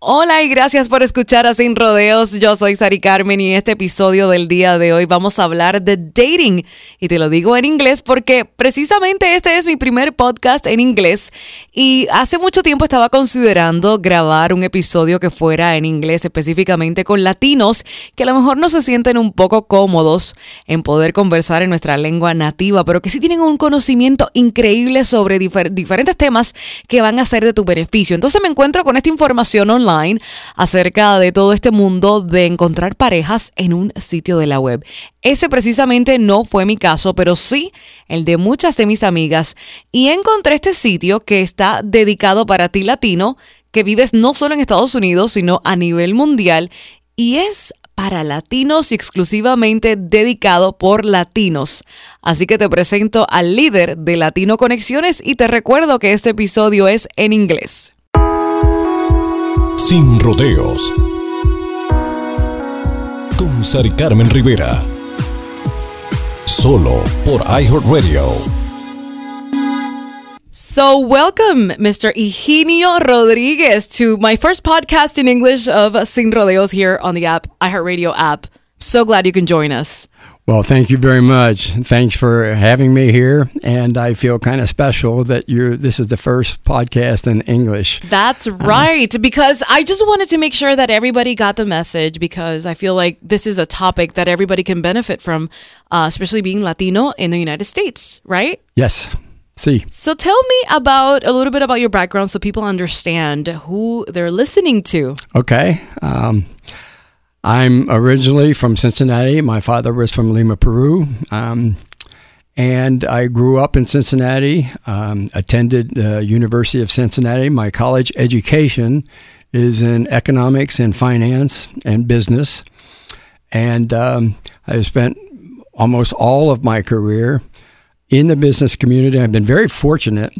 Hola y gracias por escuchar a Sin Rodeos. Yo soy Sari Carmen y en este episodio del día de hoy vamos a hablar de dating. Y te lo digo en inglés porque precisamente este es mi primer podcast en inglés y hace mucho tiempo estaba considerando grabar un episodio que fuera en inglés específicamente con latinos que a lo mejor no se sienten un poco cómodos en poder conversar en nuestra lengua nativa, pero que sí tienen un conocimiento increíble sobre difer diferentes temas que van a ser de tu beneficio. Entonces me encuentro con esta información online acerca de todo este mundo de encontrar parejas en un sitio de la web. Ese precisamente no fue mi caso, pero sí el de muchas de mis amigas. Y encontré este sitio que está dedicado para ti latino, que vives no solo en Estados Unidos, sino a nivel mundial. Y es para latinos y exclusivamente dedicado por latinos. Así que te presento al líder de Latino Conexiones y te recuerdo que este episodio es en inglés. Sin rodeos. Con Sari Carmen Rivera. Solo por iHeartRadio. So, welcome, Mr. Eugenio Rodriguez, to my first podcast in English of Sin Rodeos here on the app, iHeartRadio app. So glad you can join us. Well, thank you very much. Thanks for having me here, and I feel kind of special that you're. This is the first podcast in English. That's right, uh, because I just wanted to make sure that everybody got the message because I feel like this is a topic that everybody can benefit from, uh, especially being Latino in the United States, right? Yes. See. So tell me about a little bit about your background so people understand who they're listening to. Okay. Um, I'm originally from Cincinnati. My father was from Lima, Peru. Um, and I grew up in Cincinnati, um, attended the University of Cincinnati. My college education is in economics and finance and business. And um, I spent almost all of my career in the business community. I've been very fortunate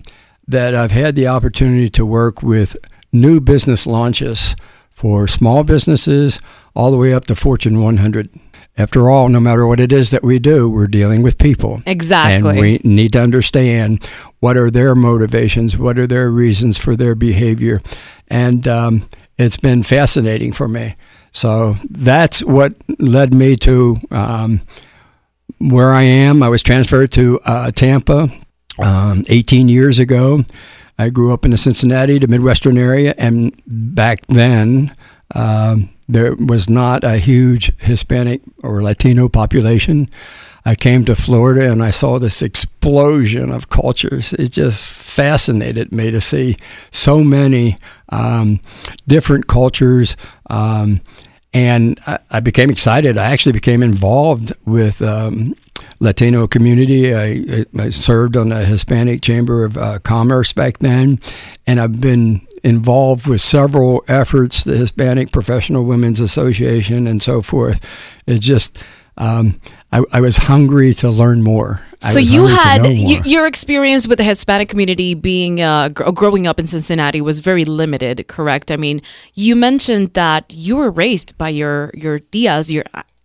that I've had the opportunity to work with new business launches for small businesses all the way up to Fortune 100. After all, no matter what it is that we do, we're dealing with people. Exactly. And we need to understand what are their motivations, what are their reasons for their behavior. And um, it's been fascinating for me. So that's what led me to um, where I am. I was transferred to uh, Tampa um, 18 years ago. I grew up in the Cincinnati, the Midwestern area, and back then um, there was not a huge Hispanic or Latino population. I came to Florida and I saw this explosion of cultures. It just fascinated me to see so many um, different cultures. Um, and I, I, became excited. I actually became involved with um, Latino community. I, I, served on the Hispanic Chamber of uh, Commerce back then, and I've been involved with several efforts, the Hispanic Professional Women's Association, and so forth. It just um, I, I, was hungry to learn more. So you had you, your experience with the Hispanic community being uh, growing up in Cincinnati was very limited, correct? I mean, you mentioned that you were raised by your your tias, your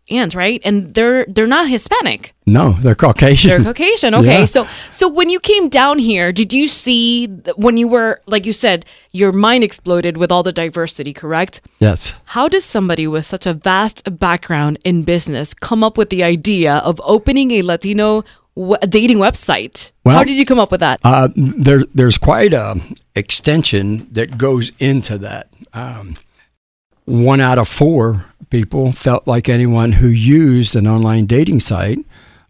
aunts, right? And they're they're not Hispanic. No, they're Caucasian. They're Caucasian. Okay. Yeah. So so when you came down here, did you see when you were like you said, your mind exploded with all the diversity, correct? Yes. How does somebody with such a vast background in business come up with the idea of opening a Latino w- dating website? Well, How did you come up with that? Uh, there, there's quite a extension that goes into that. Um, one out of four people felt like anyone who used an online dating site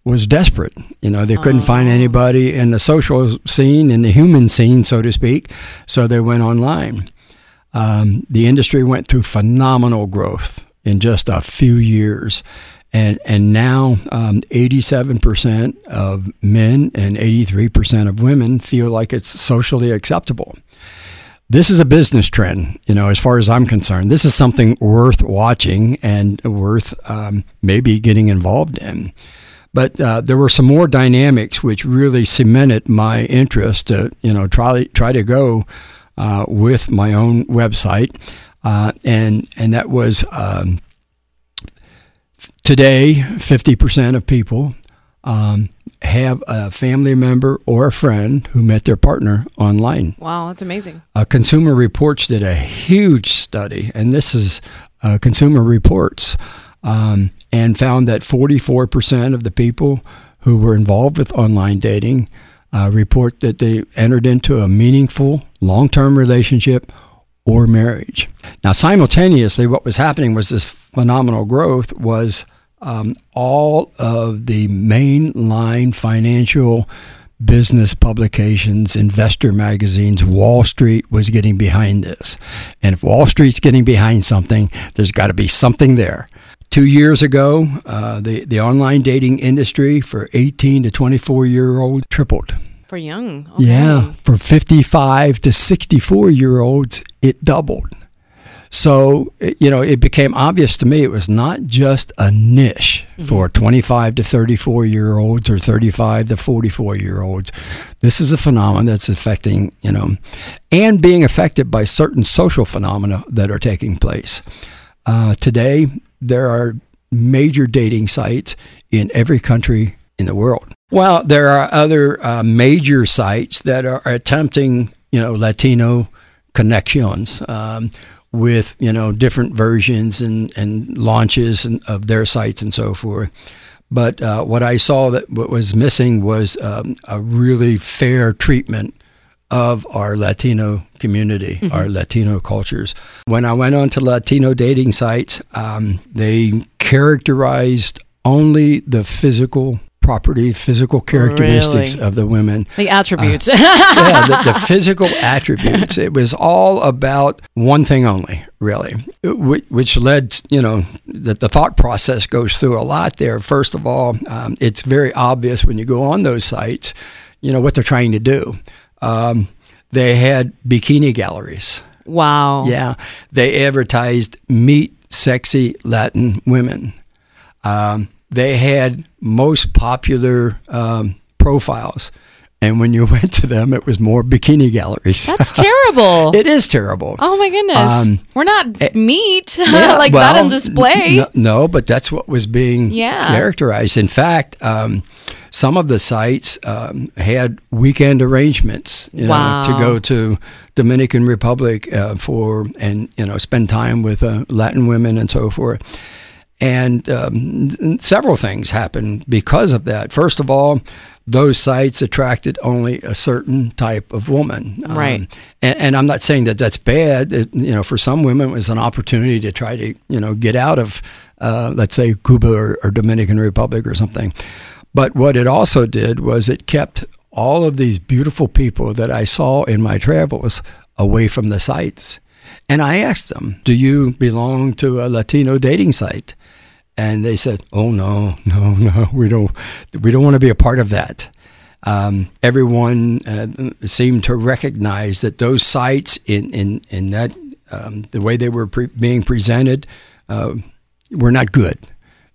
was desperate. You know, they couldn't find anybody in the social scene, in the human scene, so to speak, so they went online. Um, the industry went through phenomenal growth in just a few years. And, and now um, 87% of men and 83% of women feel like it's socially acceptable this is a business trend, you know, as far as I'm concerned. This is something worth watching and worth um, maybe getting involved in. But uh, there were some more dynamics which really cemented my interest to, you know, try try to go uh, with my own website, uh, and and that was um, today fifty percent of people um, have a family member or a friend who met their partner online. Wow, that's amazing. Uh, Consumer Reports did a huge study, and this is uh, Consumer Reports, um, and found that 44% of the people who were involved with online dating uh, report that they entered into a meaningful long term relationship or marriage. Now, simultaneously, what was happening was this phenomenal growth was um, all of the mainline financial business publications, investor magazines, Wall Street was getting behind this. And if Wall Street's getting behind something, there's got to be something there. Two years ago, uh, the, the online dating industry for 18 to 24 year old tripled. For young. Okay. Yeah, for 55 to 64 year olds, it doubled. So, you know, it became obvious to me it was not just a niche mm-hmm. for 25 to 34 year olds or 35 to 44 year olds. This is a phenomenon that's affecting, you know, and being affected by certain social phenomena that are taking place. Uh, today, there are major dating sites in every country in the world. Well, there are other uh, major sites that are attempting, you know, Latino connections. Um, with you know different versions and, and launches and, of their sites and so forth. But uh, what I saw that what was missing was um, a really fair treatment of our Latino community, mm-hmm. our Latino cultures. When I went on to Latino dating sites, um, they characterized only the physical property, physical characteristics really? of the women. The attributes. Uh, yeah, the, the, physical attributes. It was all about one thing only, really, which led, you know, that the thought process goes through a lot there. First of all, um, it's very obvious when you go on those sites, you know, what they're trying to do. Um, they had bikini galleries. Wow. Yeah. They advertised meet sexy Latin women. Um, they had most popular um, profiles. And when you went to them, it was more bikini galleries. That's terrible. it is terrible. Oh my goodness. Um, We're not eh, meat yeah, like well, that on display. N- no, but that's what was being yeah. characterized. In fact, um, some of the sites um, had weekend arrangements you wow. know, to go to Dominican Republic uh, for and you know spend time with uh, Latin women and so forth. And um, several things happened because of that. First of all, those sites attracted only a certain type of woman. Um, right. Um, and, and, I'm not saying that that's bad. It, you know, for some women, it was an opportunity to try to, you know, get out of, uh, let's say, Cuba or, or Dominican Republic or something. But what it also did was it kept all of these beautiful people that I saw in my travels away from the sites. And I asked them, Do you belong to a Latino dating site? and they said, "Oh no, no, no, we don't, we don't want to be a part of that." Um, everyone uh, seemed to recognize that those sites in in in that um, the way they were pre- being presented uh, were not good.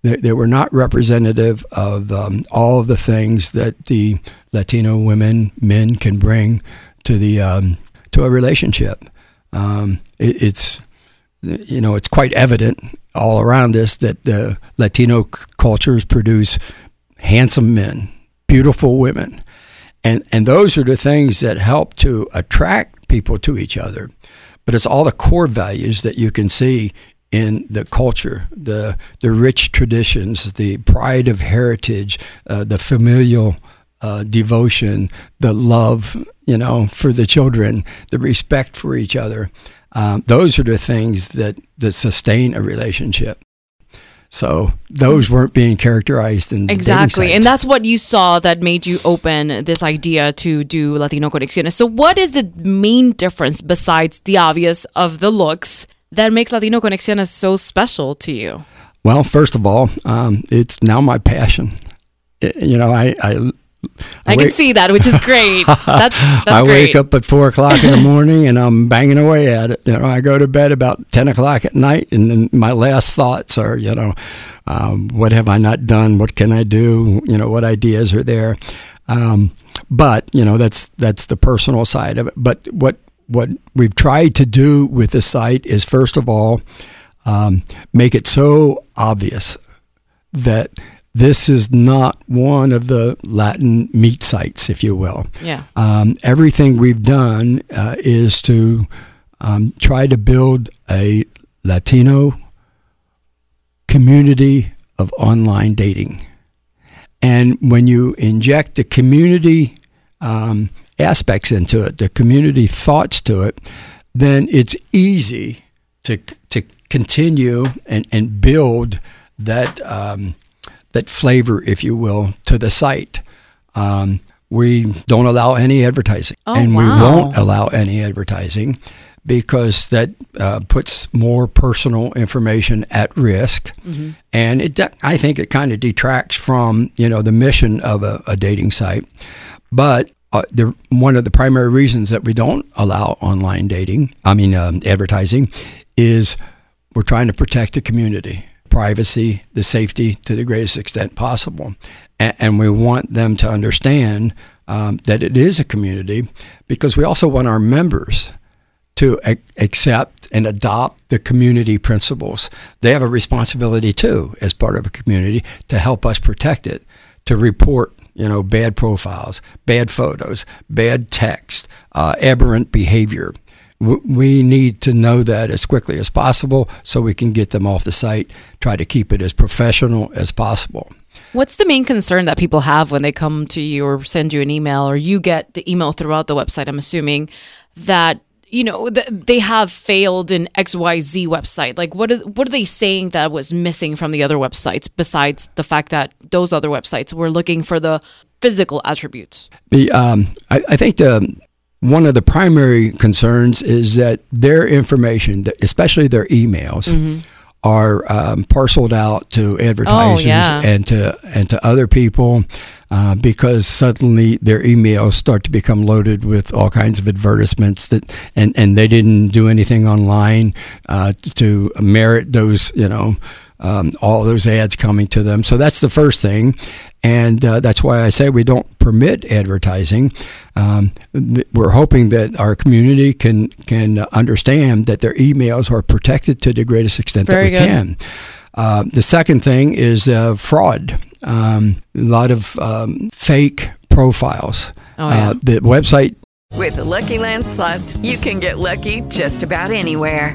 They, were not representative of um, all of the things that the Latino women men can bring to the um, to a relationship. Um, it, it's you know, it's quite evident all around us that the Latino c- cultures produce handsome men, beautiful women. And, and those are the things that help to attract people to each other. But it's all the core values that you can see in the culture, the, the rich traditions, the pride of heritage, uh, the familial uh, devotion, the love, you know, for the children, the respect for each other. Um, those are the things that, that sustain a relationship. So those weren't being characterized in exactly, and that's what you saw that made you open this idea to do Latino Conexiones. So, what is the main difference besides the obvious of the looks that makes Latino Conexiones so special to you? Well, first of all, um, it's now my passion. It, you know, I, I I, can wake- see that, which is great. That's that's I great. wake up at four o'clock in the morning and I'm banging away at it. You know, I go to bed about ten o'clock at night, and then my last thoughts are, you know, um, what have I not done? What can I do? You know, what ideas are there? Um, but you know, that's that's the personal side of it. But what what we've tried to do with the site is first of all um, make it so obvious that this is not one of the Latin meat sites, if you will. Yeah. Um, everything we've done uh, is to um, try to build a Latino community of online dating. And when you inject the community um, aspects into it, the community thoughts to it, then it's easy to to continue and, and build that um, that flavor, if you will, to the site. Um, we don't allow any advertising, Oh, and we won't allow any advertising because that uh, puts more personal information at risk, Mm-hmm. and it I think it kind of detracts from you know the mission of a, a dating site. But uh, the one of the primary reasons that we don't allow online dating, I mean um, advertising, is we're trying to protect the community, privacy, the safety to the greatest extent possible, and, and we want them to understand um, that it is a community because we also want our members to ac- accept and adopt the community principles. They have a responsibility too, as part of a community, to help us protect it, to report, you know, bad profiles, bad photos, bad text, uh, aberrant behavior. We need to know that as quickly as possible so we can get them off the site, try to keep it as professional as possible. What's the main concern that people have when they come to you or send you an email or you get the email throughout the website? I'm assuming that you know th- they have failed in XYZ website. Like what are, what are they saying that was missing from the other websites besides the fact that those other websites were looking for the physical attributes? The um, I, I think the one of the primary concerns is that their information, especially their emails, are um, parceled out to advertisers yeah. and to and to other people uh, because suddenly their emails start to become loaded with all kinds of advertisements that and, and they didn't do anything online uh, to merit those you know um, all those ads coming to them. So that's the first thing, and uh, that's why I say we don't permit advertising. Um, th- we're hoping that our community can can understand that their emails are protected to the greatest extent Very that we good. can. Uh, the second thing is uh, fraud. Um, a lot of um, fake profiles. Oh, yeah. uh, the website With the Lucky Land slots, you can get lucky just about anywhere.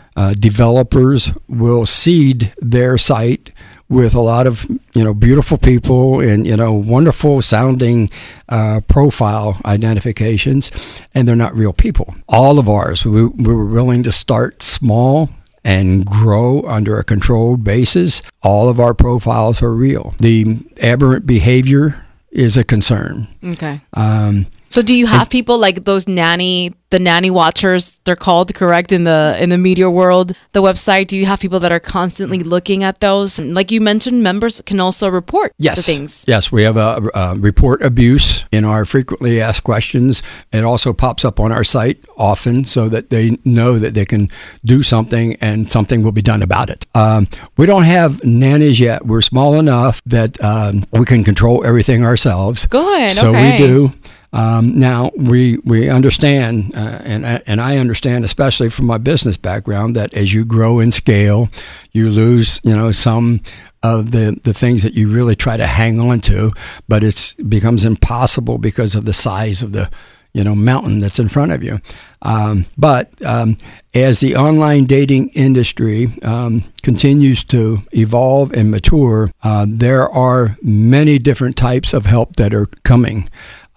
uh, developers will seed their site with a lot of you know beautiful people and you know wonderful sounding uh, profile identifications, and they're not real people. All of ours, we, we were willing to start small and grow under a controlled basis. All of our profiles are real. The aberrant behavior is a concern. Okay. Um, So do you have people like those nanny the nanny watchers they're called correct in the in the media world the website do you have people that are constantly looking at those and like you mentioned members can also report Yes. the things Yes, we have a, a report abuse in our frequently asked questions. It also pops up on our site often so that they know that they can do something and something will be done about it. Um, we don't have nannies yet. We're small enough that um, we can control everything ourselves. Good, So okay. we do. Um, now we we understand, uh, and and I understand, especially from my business background, that as you grow in scale, you lose, you know, some of the the things that you really try to hang on to, but it's becomes impossible because of the size of the you know mountain that's in front of you. Um, but um, as the online dating industry um, continues to evolve and mature, uh, there are many different types of help that are coming.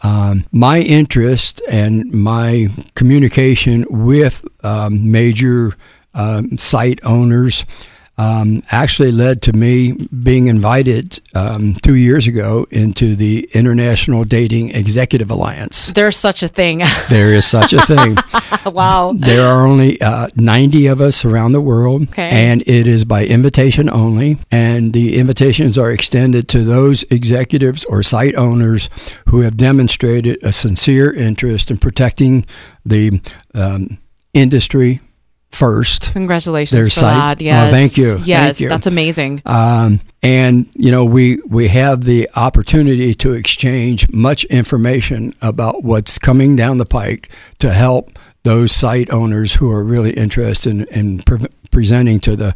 Um, my interest and my communication with um, major um, site owners um, actually led to me being invited um, two years ago into the International Dating Executive Alliance. There's such a thing. There is such a thing. wow. There are only uh, 90 of us around the world, Okay. and it is by invitation only. And the invitations are extended to those executives or site owners who have demonstrated a sincere interest in protecting the um, industry first. Congratulations Their for site. that. Yes. Oh, thank you. Thank Yes, you. that's amazing. Um, and you know we we have the opportunity to exchange much information about what's coming down the pike to help those site owners who are really interested in, in pre- presenting to the,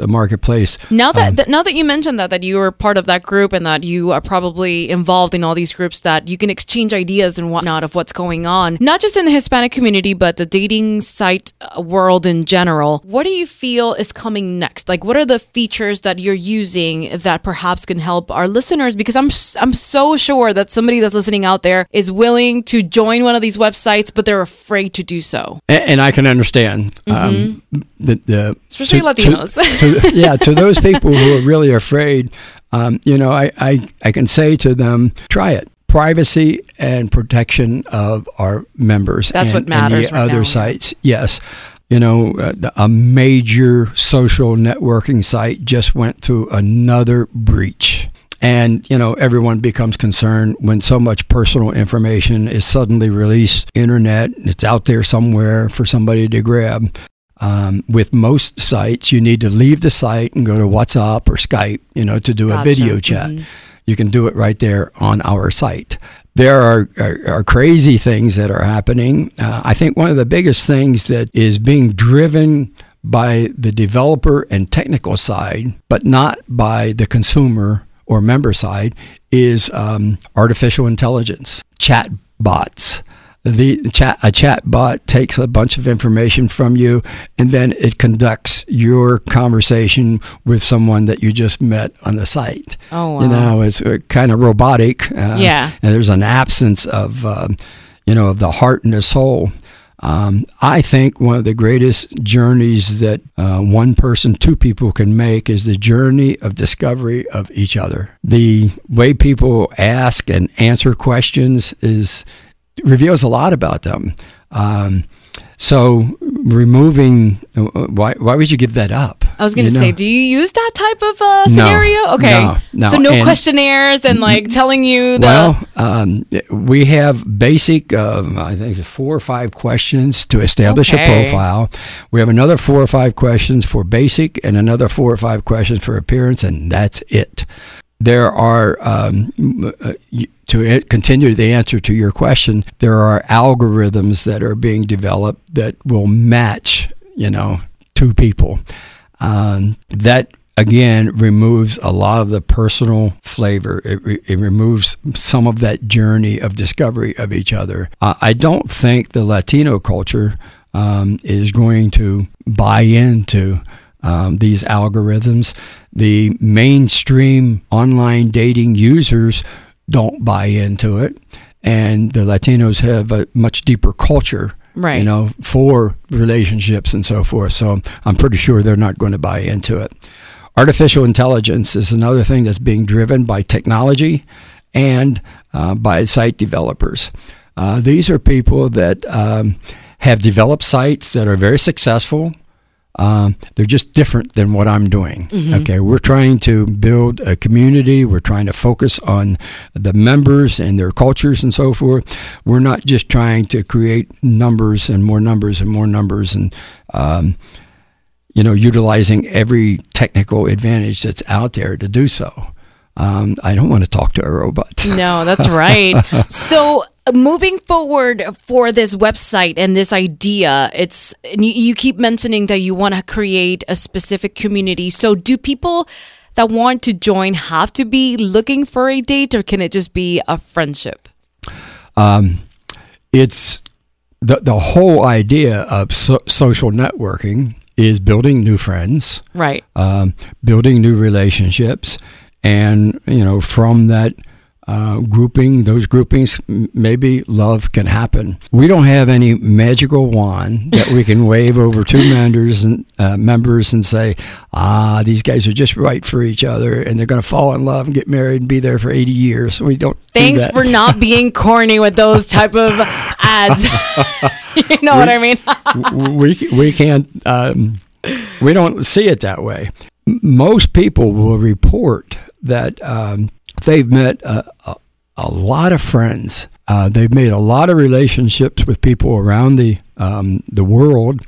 the marketplace. Now that, Um, that now that you mentioned that that you were part of that group and that you are probably involved in all these groups that you can exchange ideas and whatnot of what's going on, not just in the Hispanic community but the dating site uh, world in general. What do you feel is coming next? Like, what are the features that you're using that perhaps can help our listeners? Because I'm I'm so sure that somebody that's listening out there is willing to join one of these websites, but they're afraid to do so. and, and I can understand um, the, the Mm-hmm. Especially Latinos. to- yeah, to those people who are really afraid, um, you know, I, I I can say to them, try it. Privacy and protection of our members. That's and, what matters And the right other now. sites, yes. You know, uh, a major social networking site just went through another breach. And, you know, everyone becomes concerned when so much personal information is suddenly released internet. It's out there somewhere for somebody to grab. Um, with most sites, you need to leave the site and go to WhatsApp or Skype, you know, to do Gotcha. a video chat. Mhm. You can do it right there on our site. There are, are, are crazy things that are happening. Uh, I think one of the biggest things that is being driven by the developer and technical side, but not by the consumer or member side, is um, artificial intelligence, chat bots. The chat a chat bot takes a bunch of information from you, and then it conducts your conversation with someone that you just met on the site. Oh, wow. You know, it's uh, kind of robotic. Uh, Yeah. and there's an absence of, um, you know, of the heart and the soul. Um, I think one of the greatest journeys that uh, one person, two people can make is the journey of discovery of each other. The way people ask and answer questions is reveals a lot about them. Um, so removing, uh, why, why would you give that up? I was going to You say, know? do you use that type of uh, No. scenario? Okay. No, no. So no And- questionnaires and like telling you the. Well, um, we have basic, um, I think, four or five questions to establish Okay. a profile. We have another four or five questions for basic, and another four or five questions for appearance, and that's it. There are um, uh, to continue the answer to your question. There are algorithms that are being developed that will match, you know, two people. Um, that again removes a lot of the personal flavor. It, re- it removes some of that journey of discovery of each other. Uh, I don't think the Latino culture um, is going to buy into um, these algorithms. The mainstream online dating users don't buy into it. And the Latinos have a much deeper culture Right. you know, for relationships and so forth. So I'm pretty sure they're not going to buy into it. Artificial intelligence is another thing that's being driven by technology and uh, by site developers. Uh, these are people that um, have developed sites that are very successful. Um, they're just different than what I'm doing. Okay, we're trying to build a community. We're trying to focus on the members and their cultures and so forth. We're not just trying to create numbers and more numbers and more numbers and um, you know utilizing every technical advantage that's out there to do so. Um, I don't want to talk to a robot. No, that's right. so moving forward for this website and this idea, it's you keep mentioning that you want to create a specific community. So do people that want to join have to be looking for a date, or can it just be a friendship? um, it's the the whole idea of so- social networking is building new friends, Right. um, building new relationships, and you know from that uh, grouping, those groupings, maybe love can happen. We don't have any magical wand that we can wave over two members and uh, members and say, ah, these guys are just right for each other, and they're going to fall in love and get married and be there for 80 years. We don't. do Thanks that. for not being corny with those type of ads. you know what I mean? we we can't um, we don't see it that way. Most people will report that um, they've met a, a, a lot of friends. Uh, they've made a lot of relationships with people around the um, the world,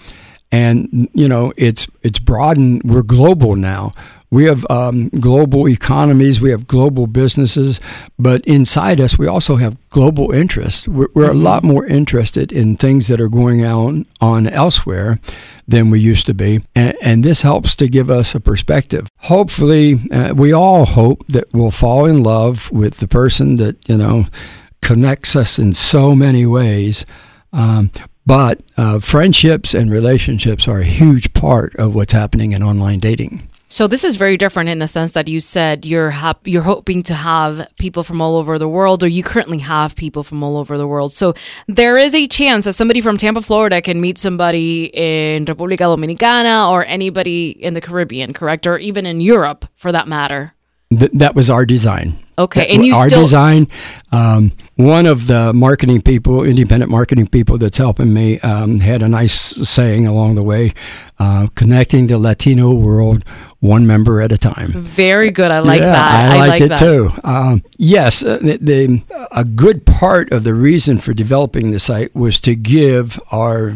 and you know it's it's broadened. We're global now. We have um, global economies. We have global businesses, but inside us, we also have global interest. We're, we're a lot more interested in things that are going on on elsewhere than we used to be, and, and this helps to give us a perspective. Hopefully, uh, we all hope that we'll fall in love with the person that you know connects us in so many ways. Um, but uh, friendships and relationships are a huge part of what's happening in online dating. So this is very different in the sense that you said you're hap- you're hoping to have people from all over the world, or you currently have people from all over the world. So there is a chance that somebody from Tampa, Florida, can meet somebody in República Dominicana or anybody in the Caribbean, correct, or even in Europe for that matter. Th- that was our design. Okay, That- and you our still design. Um, one of the marketing people, independent marketing people that's helping me, um, had a nice saying along the way: uh, "Connecting the Latino world one member at a time." very good. I like yeah, that. I, liked like it that. too. Um, yes, uh, the, the, a good part of the reason for developing the site was to give our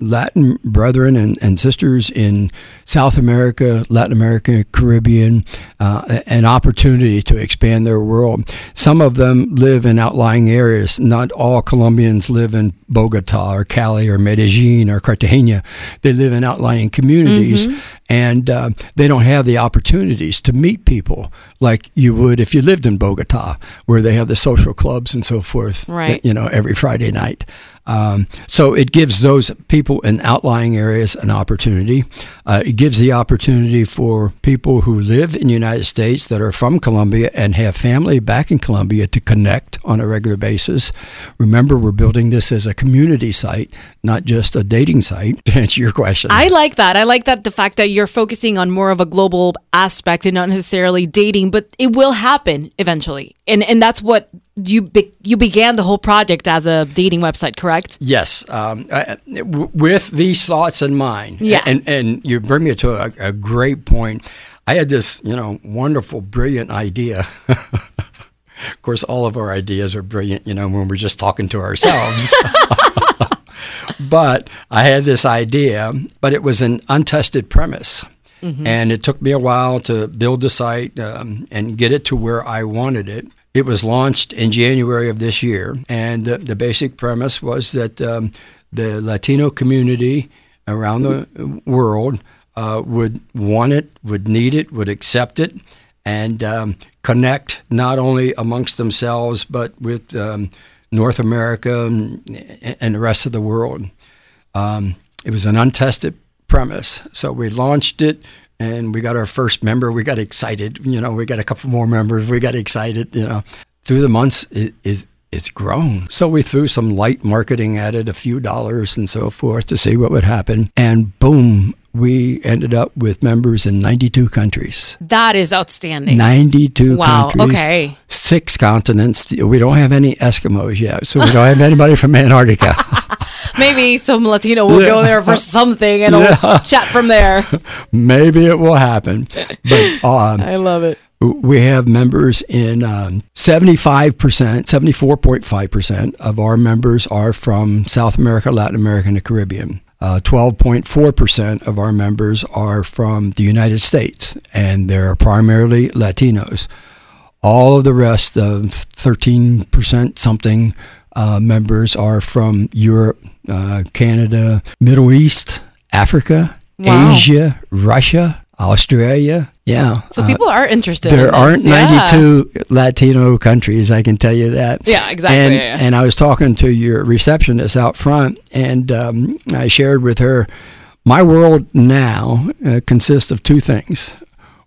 Latin brethren and, and sisters in South America, Latin America, Caribbean, uh, an opportunity to expand their world. Some of them live in outlying areas. Not all Colombians live in Bogota or Cali or Medellin or Cartagena. They live in outlying communities and uh, they don't have the opportunities to meet people like you would if you lived in Bogota, where they have the social clubs and so forth. Right. You know, every Friday night. Um, so it gives those people in outlying areas an opportunity. Uh, it gives the opportunity for people who live in the United States that are from Colombia and have family back in Colombia to connect on a regular basis. Remember, we're building this as a community site, not just a dating site. To answer your question, I like that. I like that the fact that you're focusing on more of a global aspect and not necessarily dating, but it will happen eventually. And and that's what you be- you began the whole project as a dating website, correct? Yes, um, I, w- with these thoughts in mind. Yeah. and and you bring me to a, a great point. I had this, you know, wonderful, brilliant idea. of course, all of our ideas are brilliant, you know, when we're just talking to ourselves. but I had this idea, but it was an untested premise. And it took me a while to build the site um, and get it to where I wanted it. It was launched in January of this year, and the, basic premise was that um, the Latino community around the world uh, would want it, would need it, would accept it, and um, connect not only amongst themselves but with um, North America and, and the rest of the world. Um, it was an untested premise. So we launched it and we got our first member. We got excited. You know, we got a couple more members. We got excited. You know, through the months, it, it, it's grown. So we threw some light marketing at it, a few dollars and so forth to see what would happen. And boom, we ended up with members in 92 countries. That is outstanding. 92 Wow, countries. okay. Six continents. We don't have any Eskimos yet, so we don't have anybody from Antarctica. Maybe some Latino will go there for something and we'll chat from there. Maybe it will happen. But um, I love it. we have members in um, 75%, 74.5% of our members are from South America, Latin America, and the Caribbean. Uh, 12.4% of our members are from the United States, and they're primarily Latinos. All of the rest of 13% something uh, members are from Europe, uh, Canada, Middle East, Africa, Wow. Asia, Russia, Australia. Yeah. So uh, people are interested. there in aren't. Yeah. 92 Latino countries, I can tell you that. Yeah, exactly, And, yeah. and I was talking to your receptionist out front, and um, I shared with her my world now uh, consists of two things.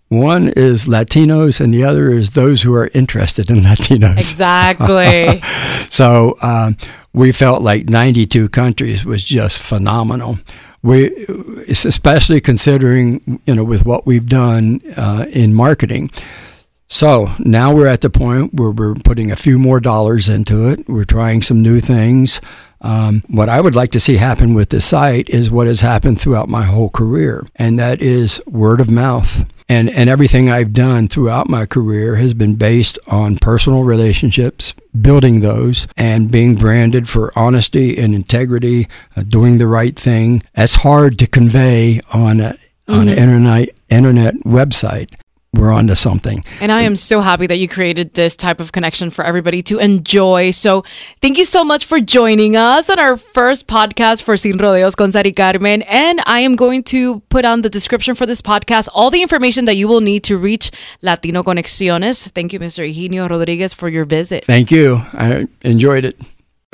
One is Latinos, and the other is those who are interested in Latinos. Exactly. so um, we felt like 92 countries was just phenomenal. We, especially considering, you know, with what we've done uh, in marketing. So now we're at the point where we're putting a few more dollars into it. We're trying some new things. Um, what I would like to see happen with the site is what has happened throughout my whole career, and that is word of mouth. And, and everything I've done throughout my career has been based on personal relationships, building those, and being branded for honesty and integrity, uh, doing the right thing. That's hard to convey on a, on mm-hmm. an internet internet website we're on to something. And I am so happy that you created this type of connection for everybody to enjoy. So thank you so much for joining us on our first podcast for Sin Rodeos con Sari Carmen. And I am going to put on the description for this podcast all the information that you will need to reach Latino Conexiones. Thank you, Mr. Eugenio Rodriguez, for your visit. Thank you. I enjoyed it.